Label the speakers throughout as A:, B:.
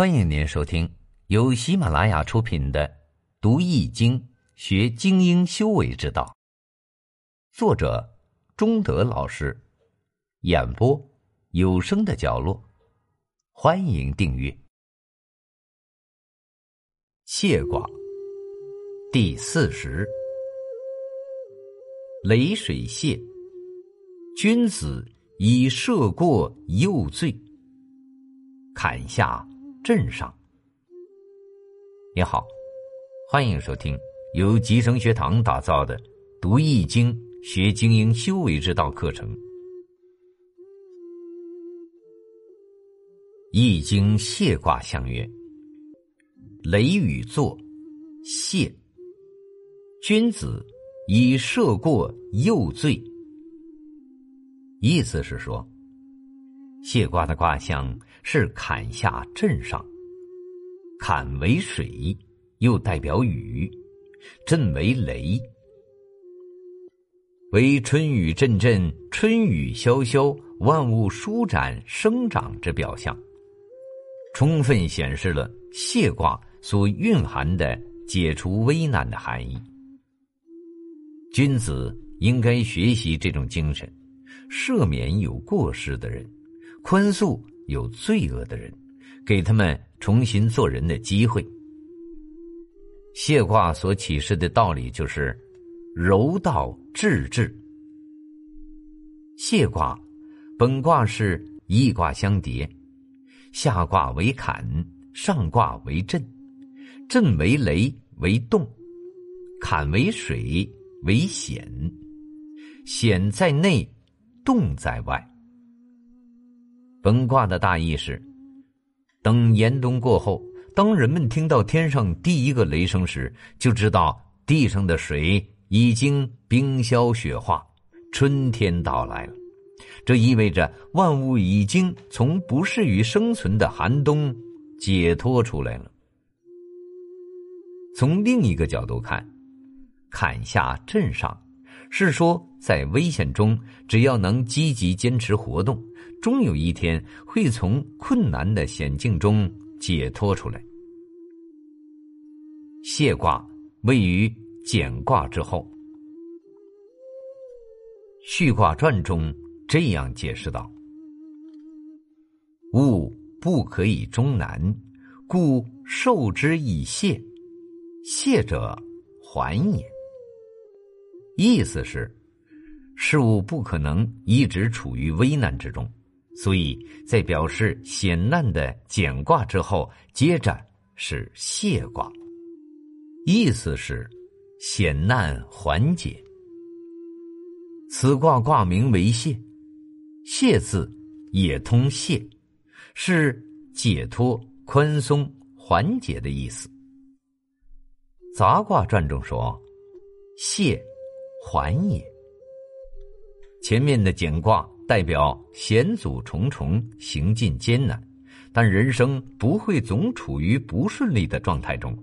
A: 欢迎您收听由喜马拉雅出品的《读易经学精英修为之道》，作者中德老师，演播有声的角落。欢迎订阅。谢卦第四十，雷水泄，君子以涉过右罪，坎下。镇上，你好，欢迎收听由吉生学堂打造的《读易经学精英修为之道》课程。易经谢卦相曰：“雷雨作，谢。君子以涉过右罪。”意思是说。谢卦的卦象是坎下震上，坎为水，又代表雨；震为雷，为春雨阵阵、春雨潇潇、万物舒展生长之表象，充分显示了谢卦所蕴含的解除危难的含义。君子应该学习这种精神，赦免有过失的人。宽恕有罪恶的人，给他们重新做人的机会。谢卦所启示的道理就是柔道治治。谢卦本卦是一卦相叠，下卦为坎，上卦为震，震为雷为动，坎为水为险，险在内，动在外。本卦的大意是：等严冬过后，当人们听到天上第一个雷声时，就知道地上的水已经冰消雪化，春天到来了。这意味着万物已经从不适于生存的寒冬解脱出来了。从另一个角度看，坎下震上，是说在危险中，只要能积极坚持活动。终有一天会从困难的险境中解脱出来。谢卦位于简卦之后，序卦传中这样解释道：“物不可以终难，故受之以谢。谢者，还也。”意思是，事物不可能一直处于危难之中。所以在表示险难的简卦之后，接着是谢卦，意思是险难缓解。此卦卦名为谢，谢字也通谢，是解脱、宽松、缓解的意思。杂卦传中说：“谢，缓也。”前面的简卦。代表险阻重重，行进艰难，但人生不会总处于不顺利的状态中，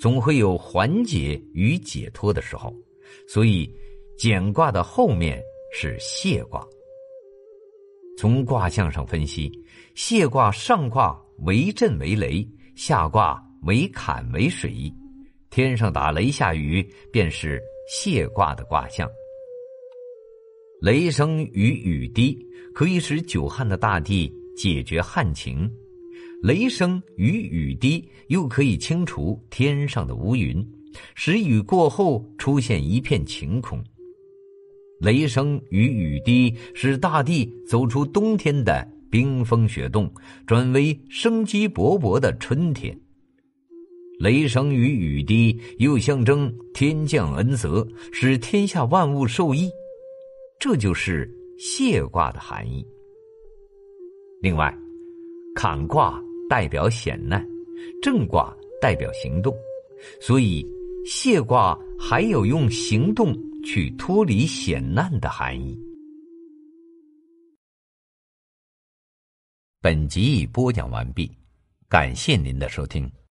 A: 总会有缓解与解脱的时候。所以，简卦的后面是谢卦。从卦象上分析，谢卦上卦为震为雷，下卦为坎为水，天上打雷下雨，便是谢卦的卦象。雷声与雨滴可以使久旱的大地解决旱情，雷声与雨滴又可以清除天上的乌云，使雨过后出现一片晴空。雷声与雨滴使大地走出冬天的冰封雪冻，转为生机勃勃的春天。雷声与雨滴又象征天降恩泽，使天下万物受益。这就是谢卦的含义。另外，坎卦代表险难，震卦代表行动，所以谢卦还有用行动去脱离险难的含义。本集已播讲完毕，感谢您的收听。